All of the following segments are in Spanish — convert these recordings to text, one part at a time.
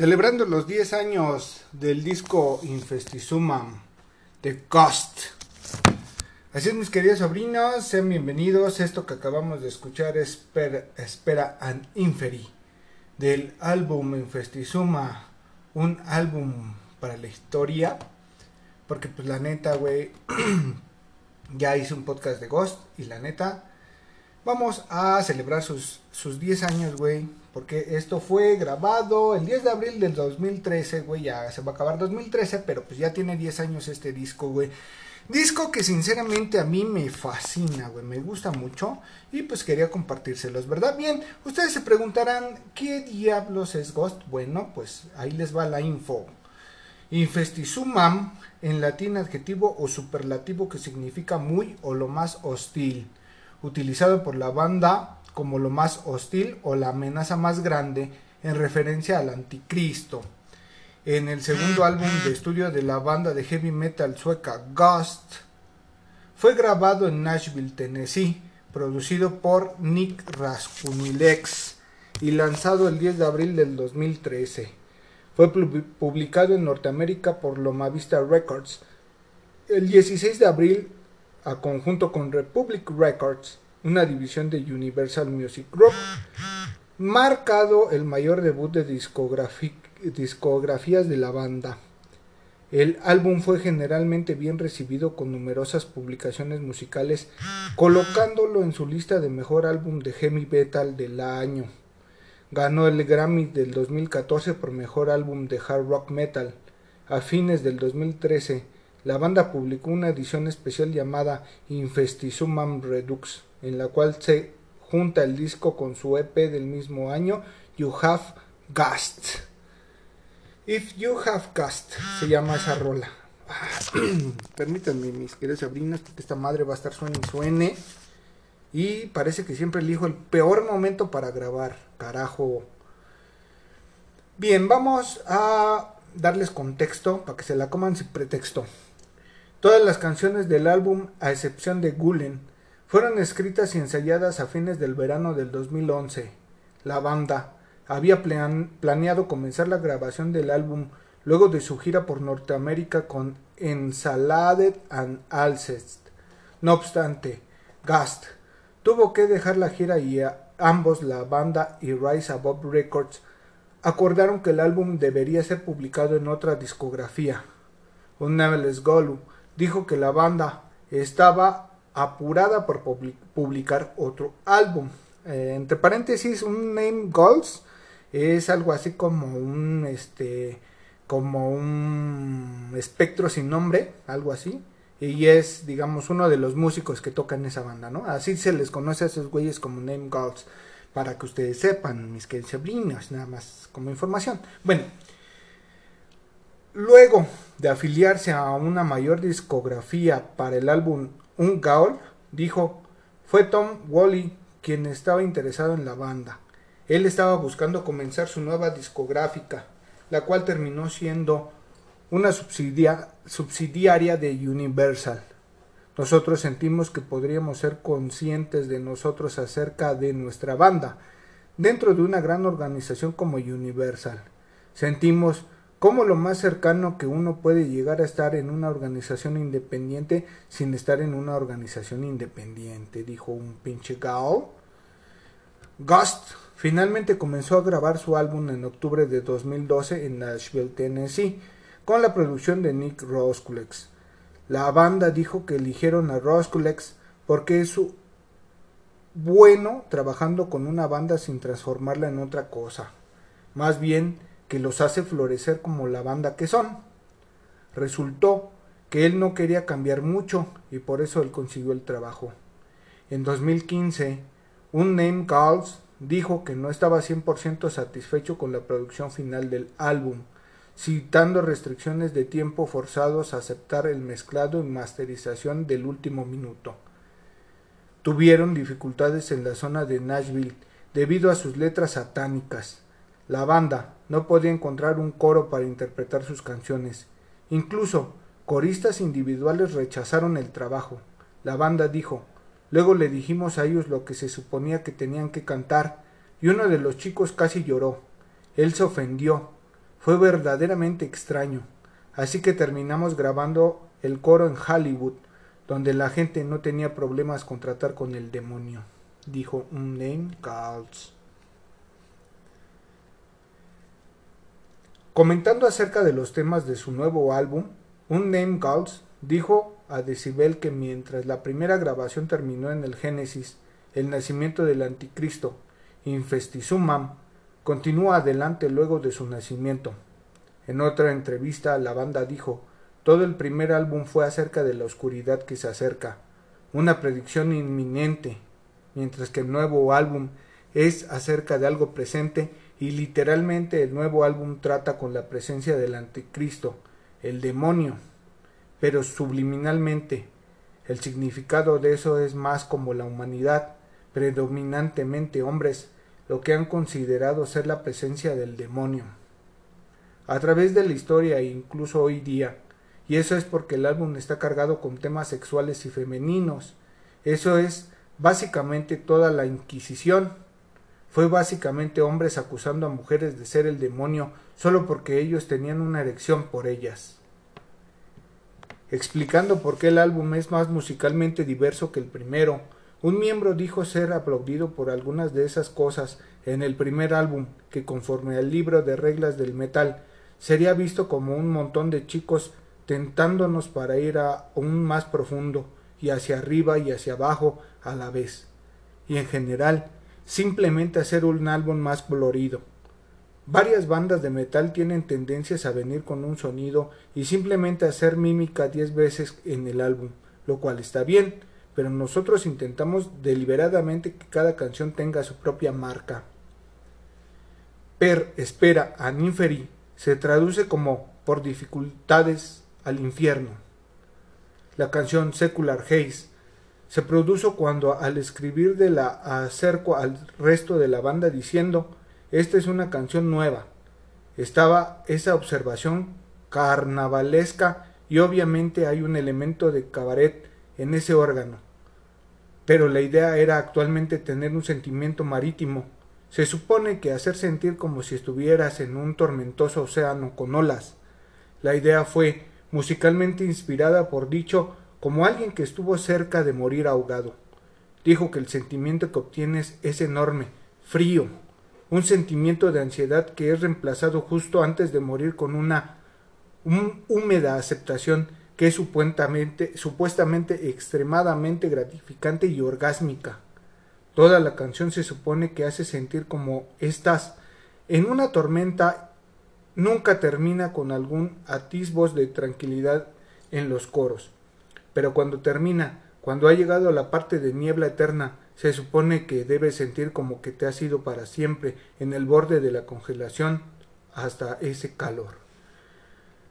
Celebrando los 10 años del disco Infestizuma de Ghost. Así es, mis queridos sobrinos, sean bienvenidos. Esto que acabamos de escuchar es Per, Espera an Inferi del álbum Infestizuma, un álbum para la historia. Porque, pues, la neta, güey, ya hice un podcast de Ghost y la neta, vamos a celebrar sus, sus 10 años, güey porque esto fue grabado el 10 de abril del 2013, güey. Ya se va a acabar 2013, pero pues ya tiene 10 años este disco, güey. Disco que sinceramente a mí me fascina, güey, me gusta mucho y pues quería compartírselos, ¿verdad? Bien, ustedes se preguntarán, ¿qué diablos es Ghost? Bueno, pues ahí les va la info. Infestizumam, en latín adjetivo o superlativo que significa muy o lo más hostil, utilizado por la banda como lo más hostil o la amenaza más grande en referencia al anticristo. En el segundo álbum de estudio de la banda de heavy metal sueca Ghost, fue grabado en Nashville, Tennessee, producido por Nick Raskunilex y lanzado el 10 de abril del 2013. Fue publicado en Norteamérica por Loma Vista Records el 16 de abril a conjunto con Republic Records una división de Universal Music Group, marcado el mayor debut de discografías de la banda. El álbum fue generalmente bien recibido con numerosas publicaciones musicales, colocándolo en su lista de mejor álbum de heavy metal del año. Ganó el Grammy del 2014 por mejor álbum de hard rock metal. A fines del 2013, la banda publicó una edición especial llamada Infestizumam Redux, en la cual se junta el disco con su EP del mismo año, You Have Gust. If You Have Gust se llama esa rola. Permítanme, mis queridos sobrinos, que esta madre va a estar suene y suene. Y parece que siempre elijo el peor momento para grabar. Carajo. Bien, vamos a darles contexto para que se la coman sin pretexto. Todas las canciones del álbum, a excepción de Gulen, fueron escritas y ensayadas a fines del verano del 2011. La banda había planeado comenzar la grabación del álbum luego de su gira por Norteamérica con Ensalade and Alcest. No obstante, Gast tuvo que dejar la gira y ambos, la banda y Rise Above Records, acordaron que el álbum debería ser publicado en otra discografía. Un Neverless Golu dijo que la banda estaba apurada por publicar otro álbum. Eh, entre paréntesis, un Name Goals es algo así como un este como un espectro sin nombre, algo así. Y es, digamos, uno de los músicos que tocan esa banda, ¿no? Así se les conoce a esos güeyes como Name Goals para que ustedes sepan, mis queridos sobrinos, nada más como información. Bueno, luego de afiliarse a una mayor discografía para el álbum Un Gaul, dijo, fue Tom Wally quien estaba interesado en la banda. Él estaba buscando comenzar su nueva discográfica, la cual terminó siendo una subsidiaria de Universal. Nosotros sentimos que podríamos ser conscientes de nosotros acerca de nuestra banda dentro de una gran organización como Universal. Sentimos como lo más cercano que uno puede llegar a estar en una organización independiente sin estar en una organización independiente, dijo un pinche gao. Gust finalmente comenzó a grabar su álbum en octubre de 2012 en Nashville, Tennessee, con la producción de Nick Roskulex. La banda dijo que eligieron a Roskulex porque es bueno trabajando con una banda sin transformarla en otra cosa, más bien que los hace florecer como la banda que son. Resultó que él no quería cambiar mucho y por eso él consiguió el trabajo. En 2015, un name calls dijo que no estaba 100% satisfecho con la producción final del álbum citando restricciones de tiempo forzados a aceptar el mezclado y masterización del último minuto. Tuvieron dificultades en la zona de Nashville debido a sus letras satánicas. La banda no podía encontrar un coro para interpretar sus canciones. Incluso coristas individuales rechazaron el trabajo. La banda dijo, luego le dijimos a ellos lo que se suponía que tenían que cantar, y uno de los chicos casi lloró. Él se ofendió, fue verdaderamente extraño, así que terminamos grabando el coro en Hollywood, donde la gente no tenía problemas con tratar con el demonio, dijo un name calls. Comentando acerca de los temas de su nuevo álbum, un name calls dijo a Decibel que mientras la primera grabación terminó en el Génesis, el nacimiento del anticristo, Infestizumam, Continúa adelante luego de su nacimiento. En otra entrevista la banda dijo, todo el primer álbum fue acerca de la oscuridad que se acerca, una predicción inminente, mientras que el nuevo álbum es acerca de algo presente y literalmente el nuevo álbum trata con la presencia del anticristo, el demonio, pero subliminalmente. El significado de eso es más como la humanidad, predominantemente hombres, lo que han considerado ser la presencia del demonio. A través de la historia e incluso hoy día, y eso es porque el álbum está cargado con temas sexuales y femeninos. Eso es básicamente toda la Inquisición. Fue básicamente hombres acusando a mujeres de ser el demonio solo porque ellos tenían una erección por ellas. Explicando por qué el álbum es más musicalmente diverso que el primero, Un miembro dijo ser aplaudido por algunas de esas cosas en el primer álbum, que conforme al libro de reglas del metal, sería visto como un montón de chicos tentándonos para ir a un más profundo, y hacia arriba y hacia abajo a la vez. Y en general, simplemente hacer un álbum más colorido. Varias bandas de metal tienen tendencias a venir con un sonido y simplemente hacer mímica diez veces en el álbum, lo cual está bien, pero nosotros intentamos deliberadamente que cada canción tenga su propia marca. Per espera a Ninferi se traduce como por dificultades al infierno. La canción Secular Haze se produjo cuando al escribir de la acerco al resto de la banda diciendo esta es una canción nueva. Estaba esa observación carnavalesca y obviamente hay un elemento de cabaret en ese órgano. Pero la idea era actualmente tener un sentimiento marítimo. Se supone que hacer sentir como si estuvieras en un tormentoso océano con olas. La idea fue musicalmente inspirada por dicho como alguien que estuvo cerca de morir ahogado. Dijo que el sentimiento que obtienes es enorme, frío, un sentimiento de ansiedad que es reemplazado justo antes de morir con una húmeda aceptación que es supuestamente, supuestamente extremadamente gratificante y orgásmica. Toda la canción se supone que hace sentir como estás en una tormenta nunca termina con algún atisbos de tranquilidad en los coros. Pero cuando termina, cuando ha llegado a la parte de niebla eterna, se supone que debes sentir como que te has ido para siempre en el borde de la congelación hasta ese calor.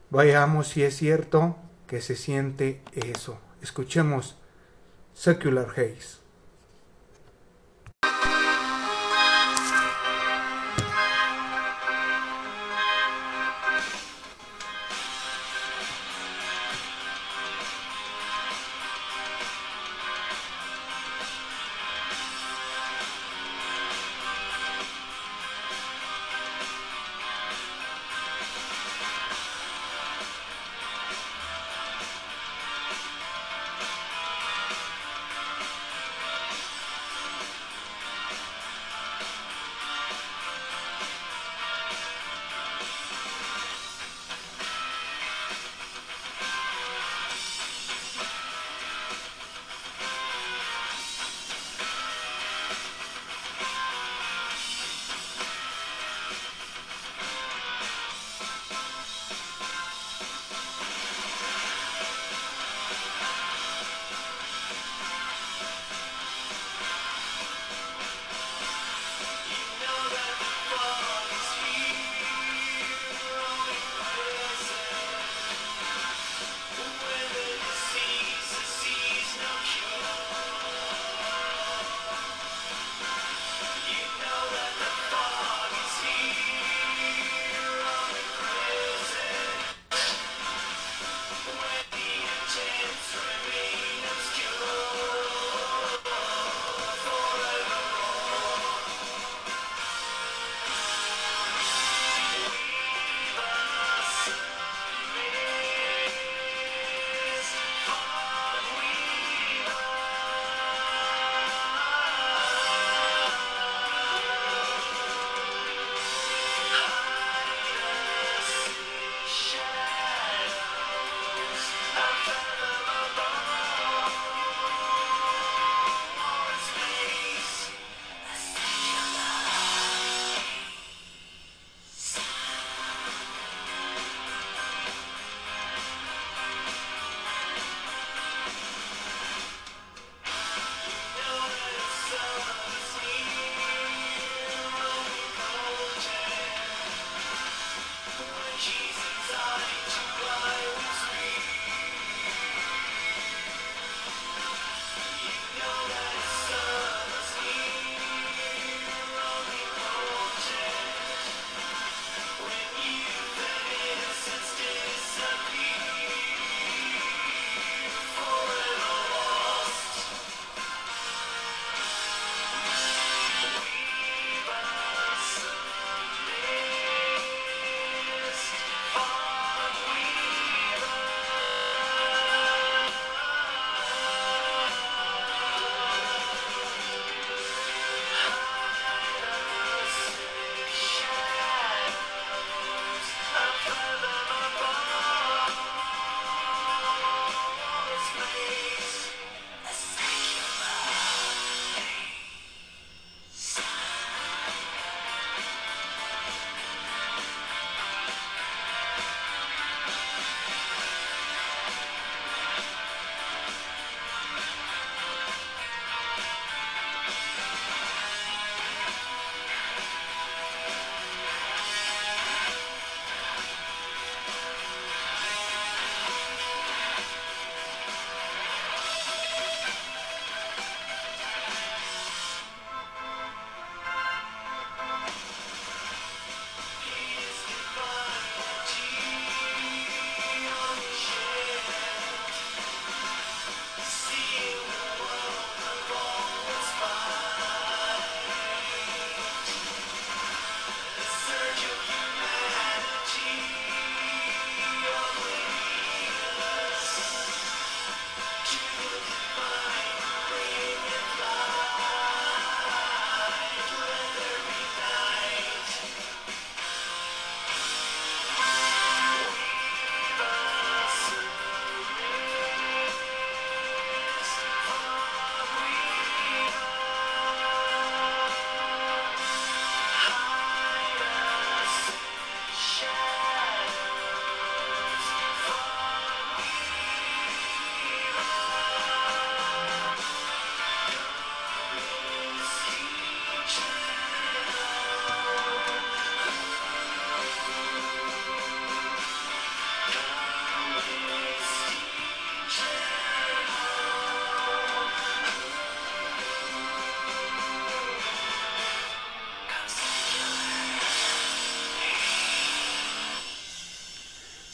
Vayamos si es cierto que se siente eso. Escuchemos Secular Haze.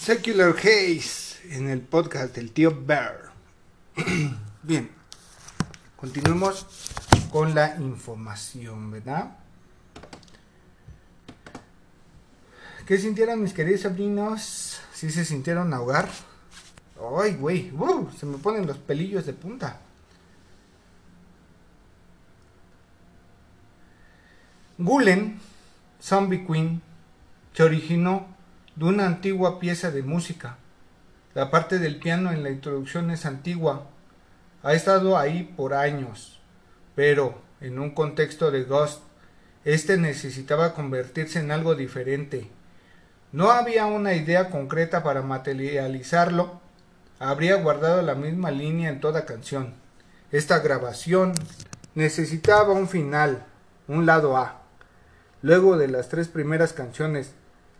Secular Haze en el podcast del tío Bear. Bien, continuemos con la información, ¿verdad? ¿Qué sintieron mis queridos sobrinos? ¿Sí se sintieron ahogar? ¡Ay, güey! Uh, se me ponen los pelillos de punta. Gulen, Zombie Queen, se originó de una antigua pieza de música. La parte del piano en la introducción es antigua. Ha estado ahí por años, pero en un contexto de Ghost, este necesitaba convertirse en algo diferente. No había una idea concreta para materializarlo. Habría guardado la misma línea en toda canción. Esta grabación necesitaba un final, un lado A. Luego de las tres primeras canciones,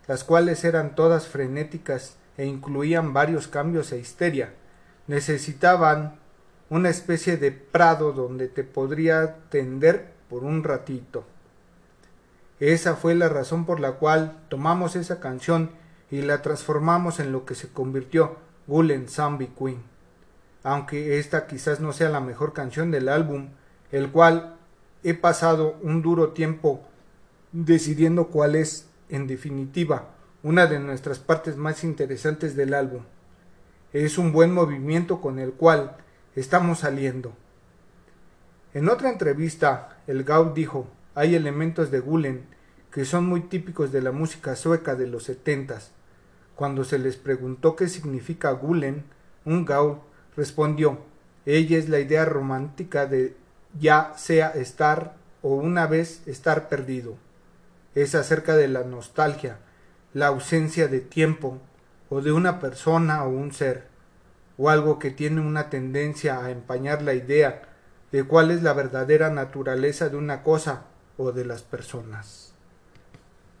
las cuales eran todas frenéticas e incluían varios cambios e histeria, necesitaban una especie de prado donde te podría tender por un ratito. Esa fue la razón por la cual tomamos esa canción y la transformamos en lo que se convirtió Gulen Zombie Queen. Aunque esta quizás no sea la mejor canción del álbum, el cual he pasado un duro tiempo decidiendo cuál es, en definitiva, una de nuestras partes más interesantes del álbum. Es un buen movimiento con el cual estamos saliendo. En otra entrevista, el Gau dijo, hay elementos de Gulen que son muy típicos de la música sueca de los setentas. Cuando se les preguntó qué significa Gulen, un Gau respondió, ella es la idea romántica de ya sea estar o una vez estar perdido. Es acerca de la nostalgia, la ausencia de tiempo, o de una persona o un ser, o algo que tiene una tendencia a empañar la idea de cuál es la verdadera naturaleza de una cosa o de las personas.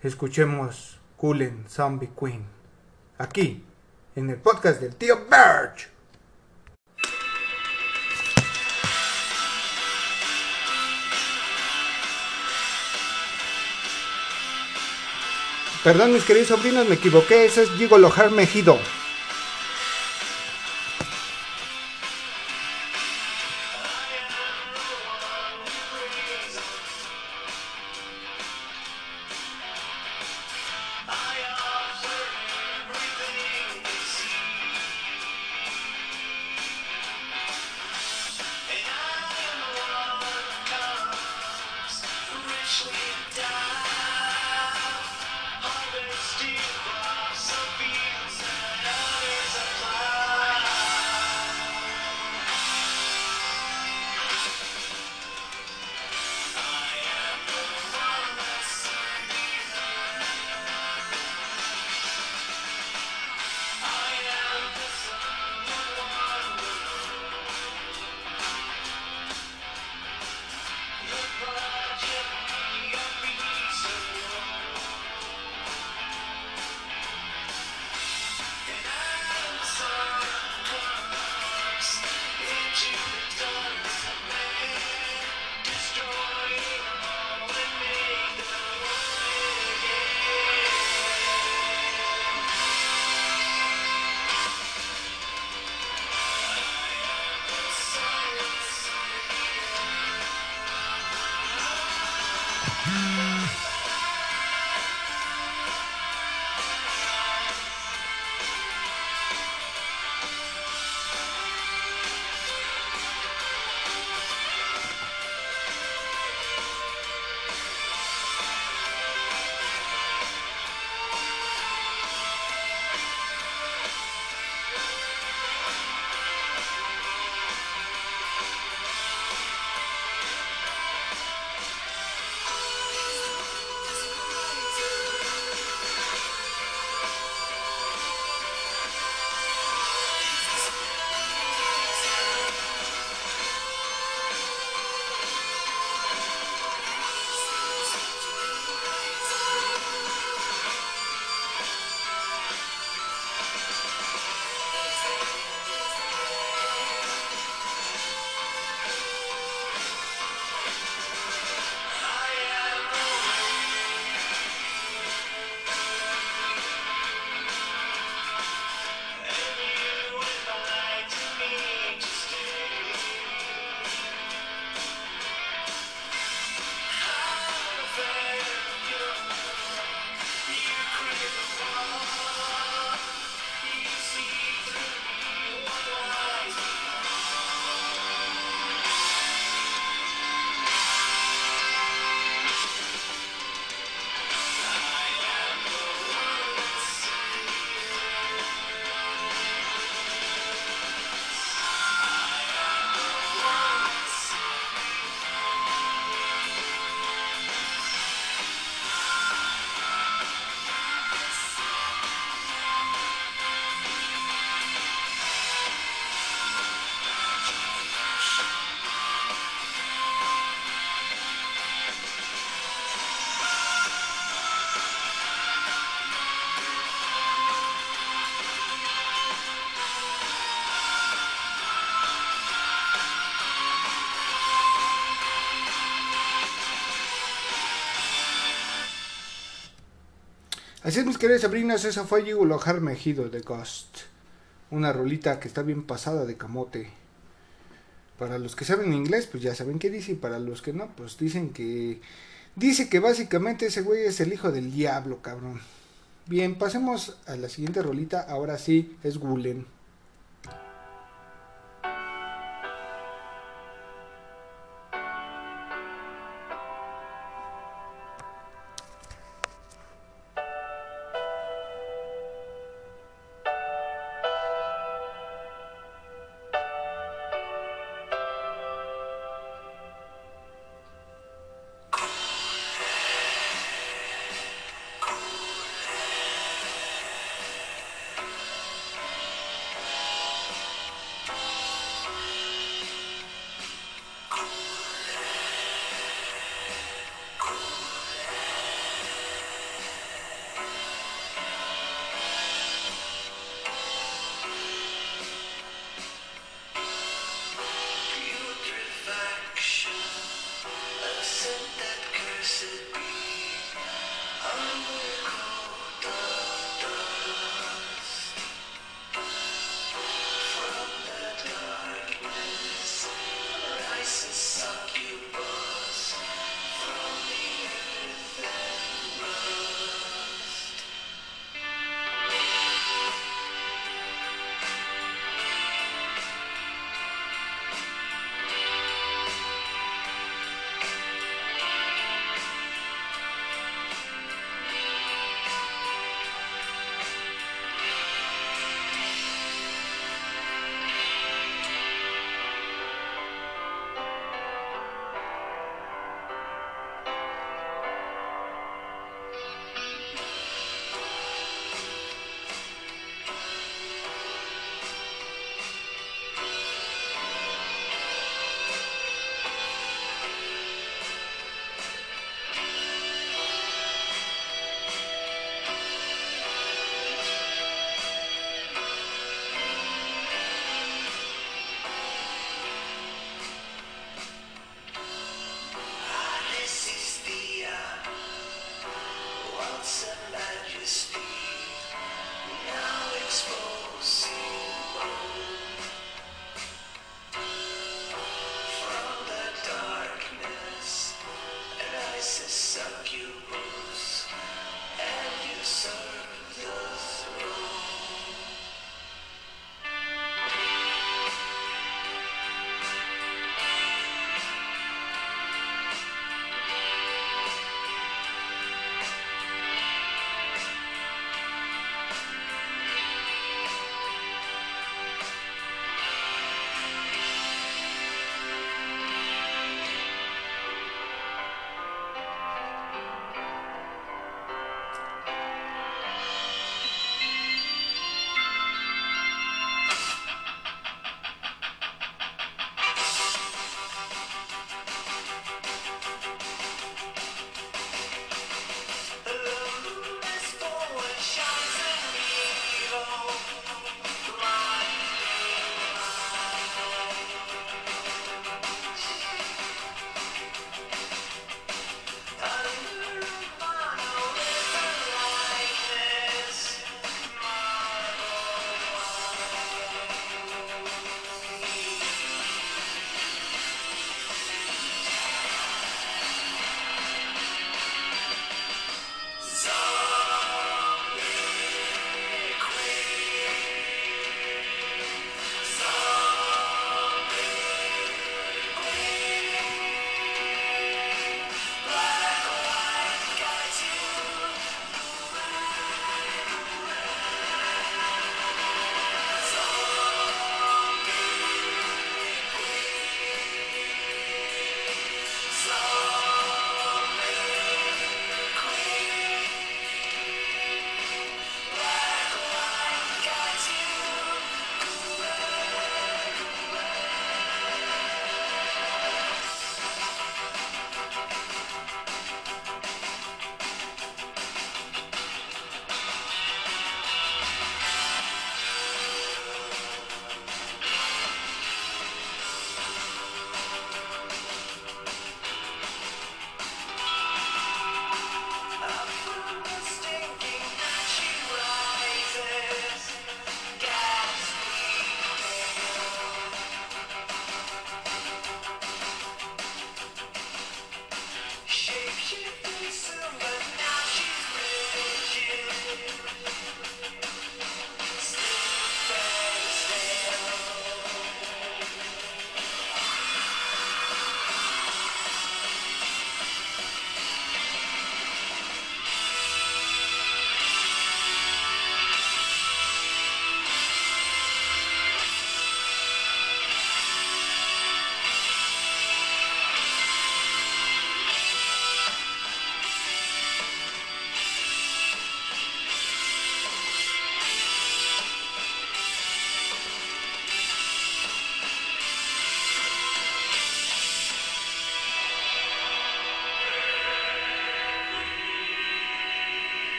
Escuchemos Coolen Zombie Queen, aquí, en el podcast del tío Birch. Perdón mis queridos sobrinos, me equivoqué, ese es Gigolo Mejido. Así es, mis queridos sobrinos, eso fue Mejido de Ghost. Una rolita que está bien pasada de camote. Para los que saben inglés, pues ya saben qué dice. Y para los que no, pues dicen que. Dice que básicamente ese güey es el hijo del diablo, cabrón. Bien, pasemos a la siguiente rolita. Ahora sí, es Gulen.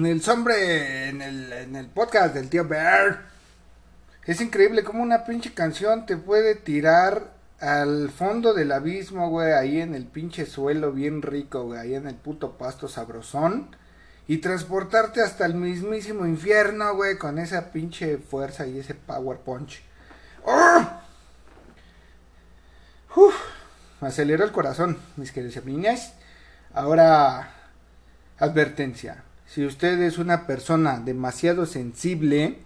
En el sombre, en el, en el podcast del tío Bear. Es increíble cómo una pinche canción te puede tirar al fondo del abismo, güey, ahí en el pinche suelo bien rico, güey, ahí en el puto pasto sabrosón. Y transportarte hasta el mismísimo infierno, güey, con esa pinche fuerza y ese power punch. ¡Oh! Uf, me aceleró el corazón, mis queridos niñas. Ahora, advertencia. Si usted es una persona demasiado sensible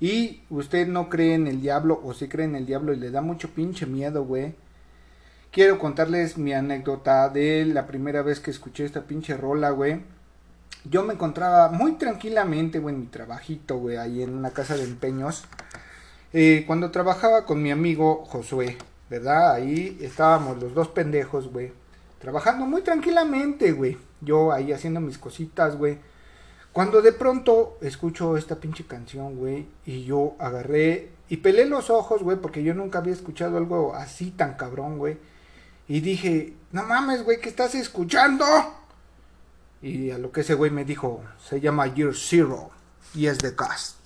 y usted no cree en el diablo o si cree en el diablo y le da mucho pinche miedo, güey. Quiero contarles mi anécdota de la primera vez que escuché esta pinche rola, güey. Yo me encontraba muy tranquilamente, güey, en mi trabajito, güey, ahí en una casa de empeños. Eh, cuando trabajaba con mi amigo Josué, ¿verdad? Ahí estábamos los dos pendejos, güey. Trabajando muy tranquilamente, güey. Yo ahí haciendo mis cositas, güey. Cuando de pronto escucho esta pinche canción, güey, y yo agarré y pelé los ojos, güey, porque yo nunca había escuchado algo así tan cabrón, güey. Y dije, no mames, güey, ¿qué estás escuchando? Y a lo que ese güey me dijo, se llama Year Zero y es de Cast.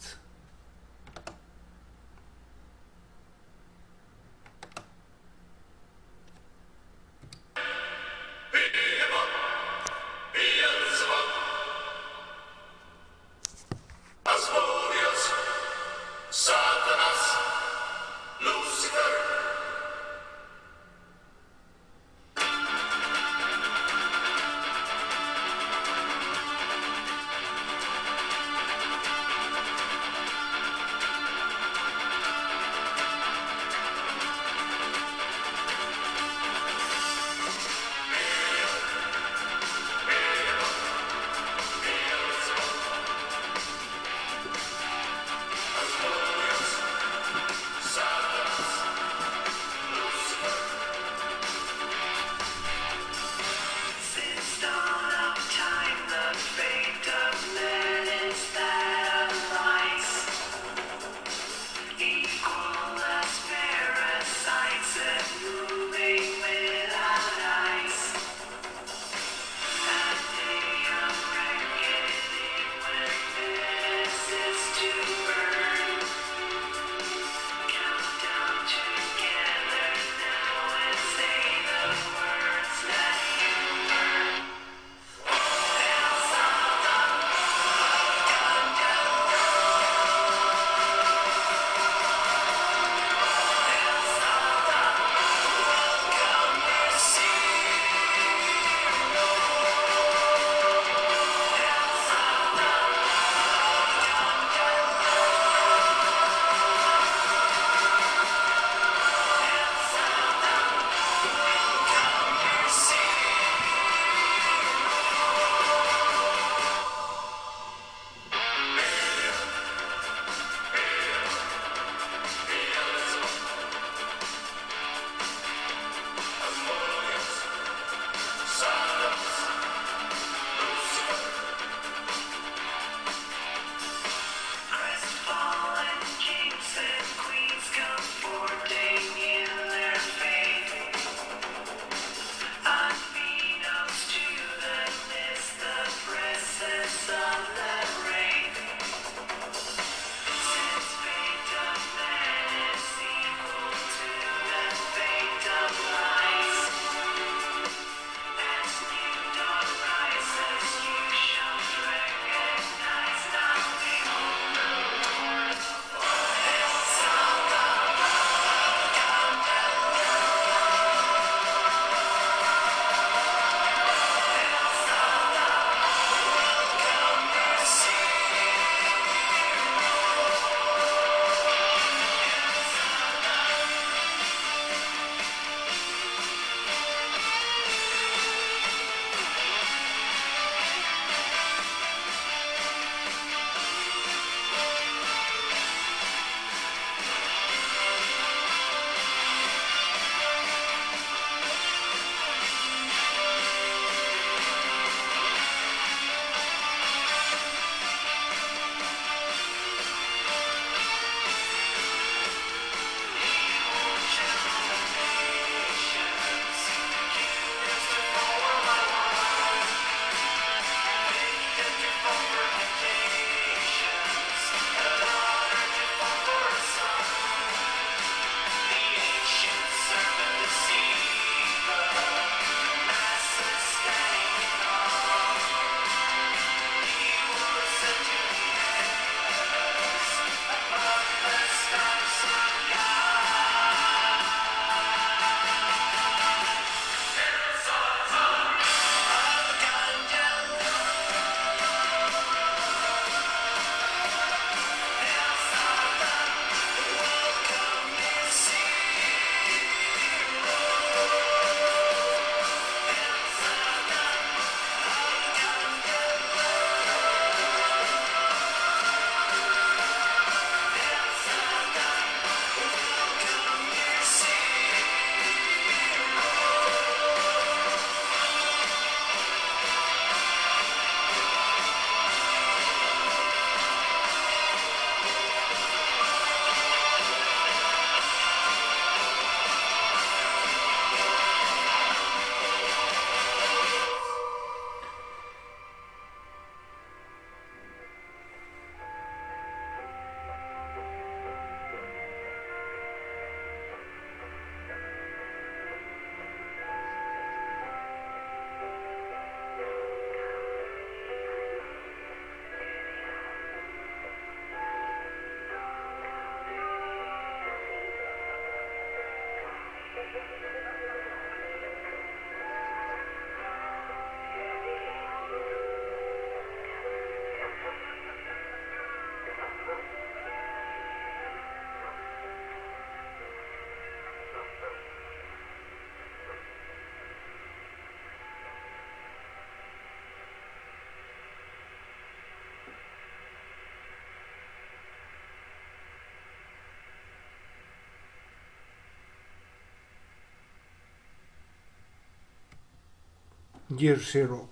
Zero.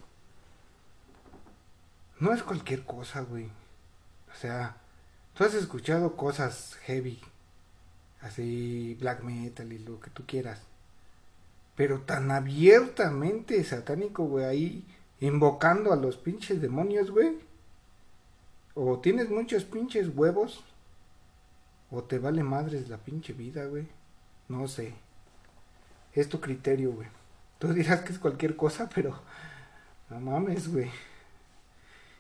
No es cualquier cosa, güey. O sea, tú has escuchado cosas heavy, así black metal y lo que tú quieras. Pero tan abiertamente satánico, güey, ahí invocando a los pinches demonios, güey. O tienes muchos pinches huevos. O te vale madres la pinche vida, güey. No sé. Es tu criterio, güey. Tú dirás que es cualquier cosa, pero no mames, güey.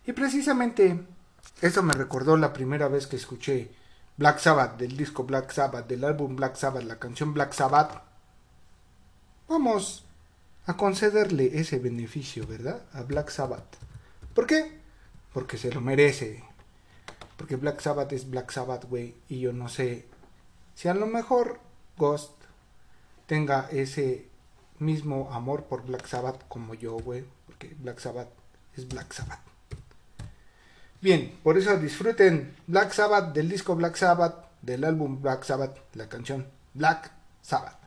Y precisamente eso me recordó la primera vez que escuché Black Sabbath, del disco Black Sabbath, del álbum Black Sabbath, la canción Black Sabbath. Vamos a concederle ese beneficio, ¿verdad? A Black Sabbath. ¿Por qué? Porque se lo merece. Porque Black Sabbath es Black Sabbath, güey. Y yo no sé si a lo mejor Ghost tenga ese mismo amor por Black Sabbath como yo, güey. Porque Black Sabbath es Black Sabbath. Bien, por eso disfruten Black Sabbath del disco Black Sabbath, del álbum Black Sabbath, la canción Black Sabbath.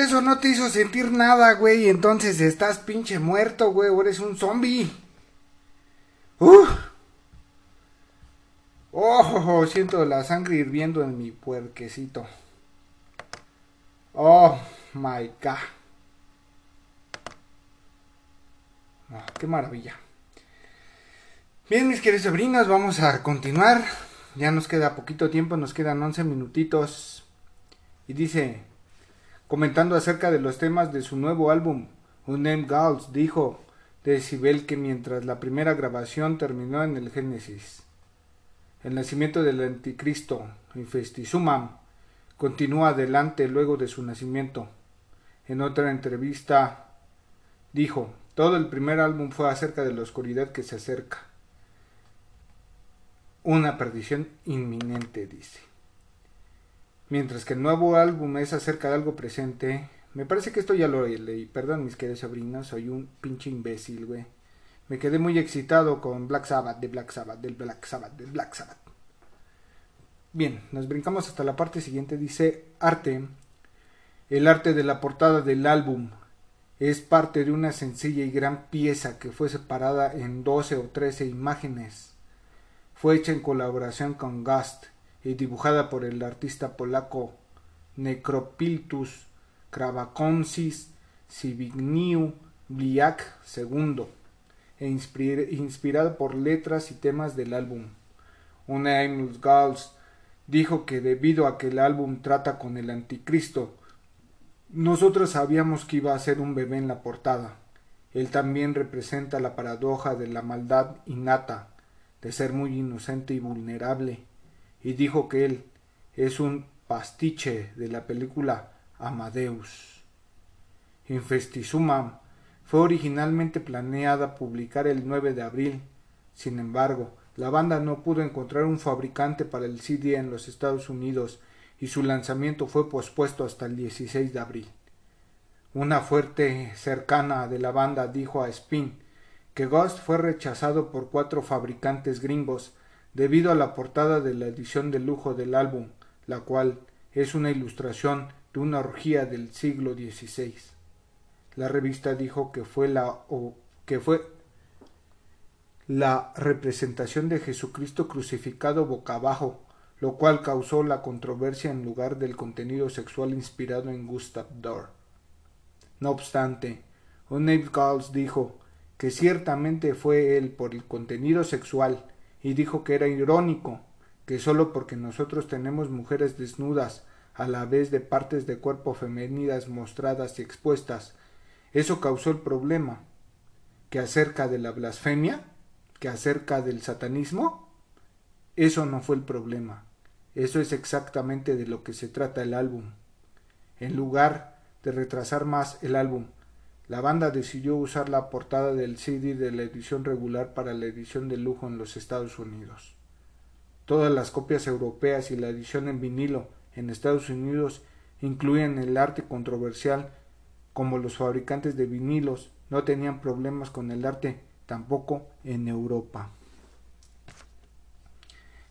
Eso no te hizo sentir nada, güey, entonces estás pinche muerto, güey, eres un zombie. Uf. Oh, siento la sangre hirviendo en mi puerquecito. Oh my god. Oh, qué maravilla. Bien, mis queridos sobrinos, vamos a continuar. Ya nos queda poquito tiempo, nos quedan 11 minutitos. Y dice, comentando acerca de los temas de su nuevo álbum, Unnamed Gals dijo de Sibel que mientras la primera grabación terminó en el Génesis, el nacimiento del anticristo, Infestizumam, continúa adelante luego de su nacimiento. En otra entrevista dijo, todo el primer álbum fue acerca de la oscuridad que se acerca. Una perdición inminente, dice. Mientras que el nuevo álbum es acerca de algo presente, me parece que esto ya lo leí. Perdón, mis queridos sobrinos, soy un pinche imbécil, güey. Me quedé muy excitado con Black Sabbath, de Black Sabbath, del Black Sabbath, del Black Sabbath. Bien, nos brincamos hasta la parte siguiente. Dice arte. El arte de la portada del álbum es parte de una sencilla y gran pieza que fue separada en 12 o 13 imágenes. Fue hecha en colaboración con Gast y dibujada por el artista polaco Necropiltus Kravakonsis Sibigniu Bliak II e inspirada por letras y temas del álbum. Una Gals dijo que debido a que el álbum trata con el anticristo, nosotros sabíamos que iba a ser un bebé en la portada. Él también representa la paradoja de la maldad innata, de ser muy inocente y vulnerable, y dijo que él es un pastiche de la película Amadeus. Infestizumam fue originalmente planeada publicar el 9 de abril. Sin embargo, la banda no pudo encontrar un fabricante para el CD en los Estados Unidos y su lanzamiento fue pospuesto hasta el 16 de abril. Una fuerte cercana de la banda dijo a Spin que Ghost fue rechazado por cuatro fabricantes gringos debido a la portada de la edición de lujo del álbum, la cual es una ilustración de una orgía del siglo XVI. La revista dijo que fue la o que fue la representación de Jesucristo crucificado boca abajo, lo cual causó la controversia en lugar del contenido sexual inspirado en Gustav Dor. No obstante, O'Neill Gals dijo que ciertamente fue él por el contenido sexual y dijo que era irónico que solo porque nosotros tenemos mujeres desnudas a la vez de partes de cuerpo femeninas mostradas y expuestas, eso causó el problema que acerca de la blasfemia que acerca del satanismo, eso no fue el problema. Eso es exactamente de lo que se trata el álbum. En lugar de retrasar más el álbum, la banda decidió usar la portada del CD de la edición regular para la edición de lujo en los Estados Unidos. Todas las copias europeas y la edición en vinilo en Estados Unidos incluyen el arte controversial, como los fabricantes de vinilos no tenían problemas con el arte tampoco en Europa.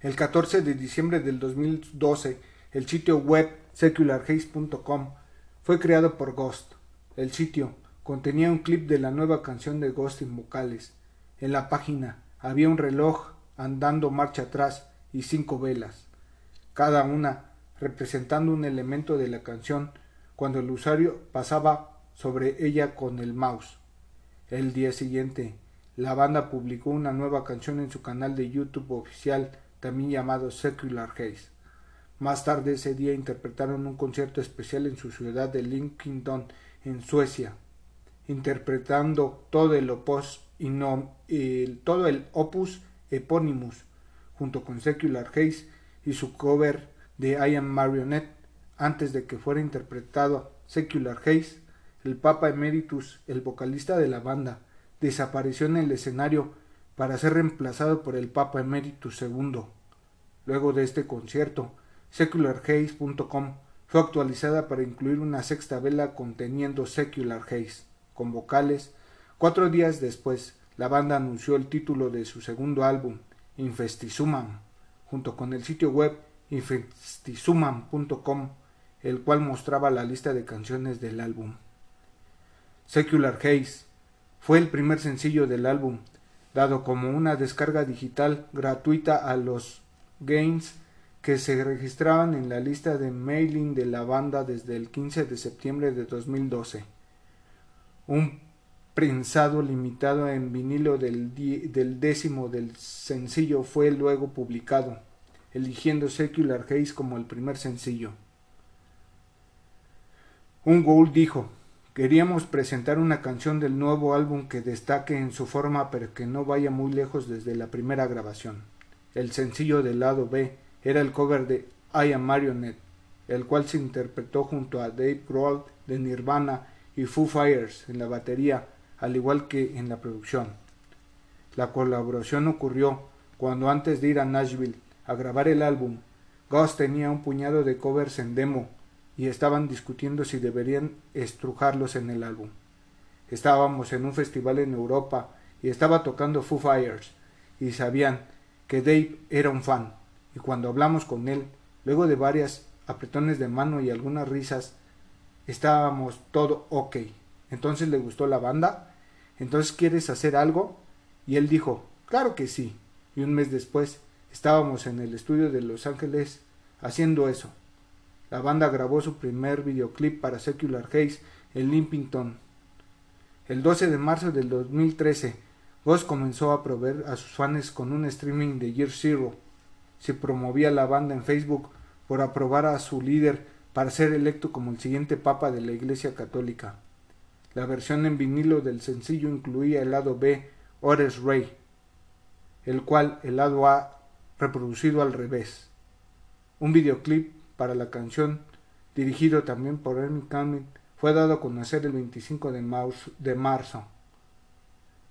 El 14 de diciembre del 2012, el sitio web secularhaze.com fue creado por Ghost. El sitio contenía un clip de la nueva canción de Ghost en vocales. En la página había un reloj andando marcha atrás y cinco velas, cada una representando un elemento de la canción cuando el usuario pasaba sobre ella con el mouse. El día siguiente, la banda publicó una nueva canción en su canal de YouTube oficial, también llamado Secular Haze. Más tarde ese día interpretaron un concierto especial en su ciudad de Linkington, en Suecia, interpretando todo el opus, y no, todo el opus junto con Secular Haze y su cover de I Am Marionette, antes de que fuera interpretado Secular Haze, el Papa Emeritus, el vocalista de la banda, desapareció en el escenario para ser reemplazado por el Papa Emeritus II. Luego de este concierto, secularhaze.com fue actualizada para incluir una sexta vela conteniendo Secular Haze, con vocales. Cuatro días después, la banda anunció el título de su segundo álbum, Infestizumam, junto con el sitio web infestizumam.com, el cual mostraba la lista de canciones del álbum. Secular Haze fue el primer sencillo del álbum, dado como una descarga digital gratuita a los games que se registraban en la lista de mailing de la banda desde el 15 de septiembre de 2012. Un prensado limitado en vinilo del, décimo del sencillo fue luego publicado, eligiendo Secular Haze como el primer sencillo. Un Gould dijo, queríamos presentar una canción del nuevo álbum que destaque en su forma pero que no vaya muy lejos desde la primera grabación. El sencillo del lado B era el cover de I Am Marionette, el cual se interpretó junto a Dave Grohl de Nirvana y Foo Fighters en la batería, al igual que en la producción. La colaboración ocurrió cuando antes de ir a Nashville a grabar el álbum, Gus tenía un puñado de covers en demo y estaban discutiendo si deberían estrujarlos en el álbum. Estábamos en un festival en Europa y estaba tocando Foo Fighters y sabían que Dave era un fan y cuando hablamos con él, luego de varias apretones de mano y algunas risas, estábamos todo ok. Entonces le gustó la banda. Entonces quieres hacer algo? Y él dijo, claro que sí. Y un mes después estábamos en el estudio de Los Ángeles haciendo eso. La banda grabó su primer videoclip para Secular Haze en Limpington. El 12 de marzo del 2013, Ghost comenzó a proveer a sus fans con un streaming de Year Zero se promovía la banda en Facebook por aprobar a su líder para ser electo como el siguiente papa de la Iglesia Católica. La versión en vinilo del sencillo incluía el lado B, Ores Rey, el cual el lado A reproducido al revés. Un videoclip para la canción, dirigido también por Amy Cameron, fue dado a conocer el 25 de marzo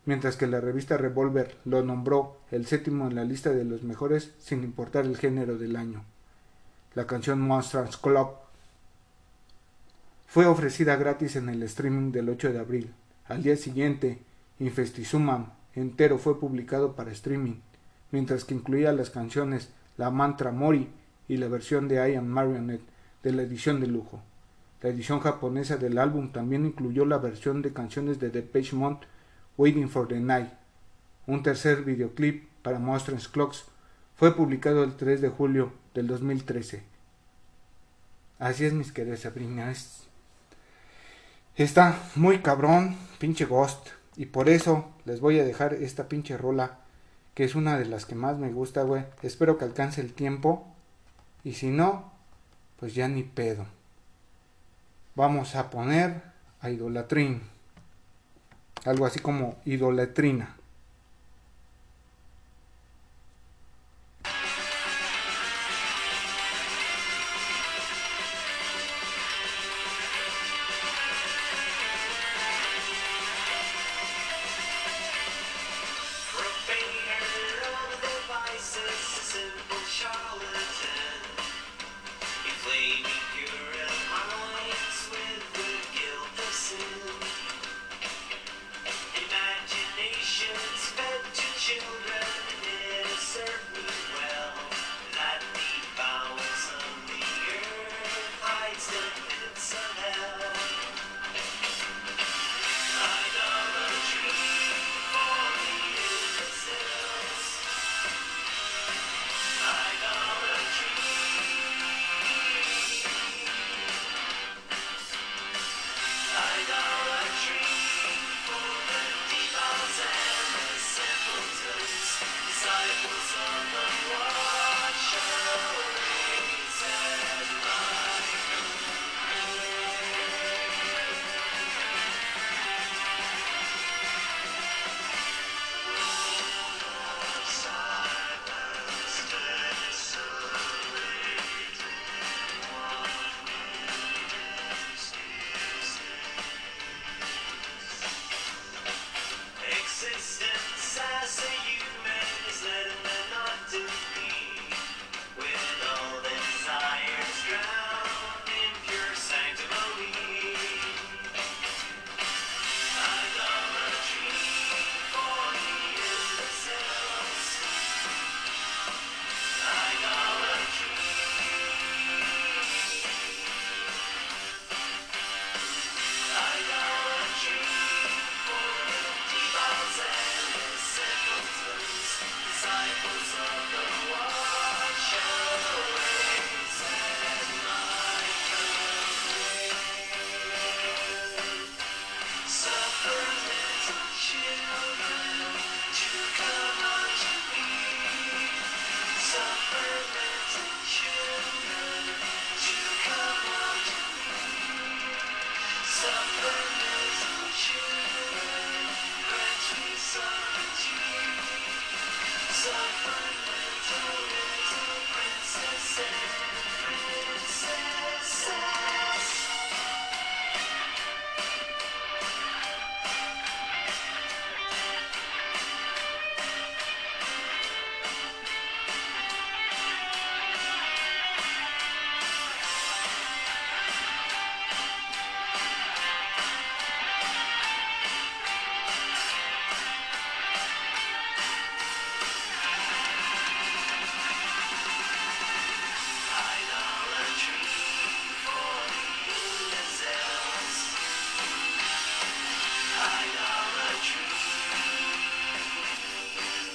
mientras que la revista Revolver lo nombró el séptimo en la lista de los mejores sin importar el género del año. La canción Monsters Club fue ofrecida gratis en el streaming del 8 de abril. Al día siguiente, Infestizumam entero fue publicado para streaming, mientras que incluía las canciones La Mantra Mori y la versión de I Am Marionette de la edición de lujo. La edición japonesa del álbum también incluyó la versión de canciones de Depeche Mode Waiting for the Night. Un tercer videoclip para Monsters Clocks fue publicado el 3 de julio del 2013. Así es, mis queridas Sabrinas. Está muy cabrón, pinche Ghost. Y por eso les voy a dejar esta pinche rola, que es una de las que más me gusta, güey. Espero que alcance el tiempo. Y si no, pues ya ni pedo. Vamos a poner a Idolatrín algo así como idolatrina.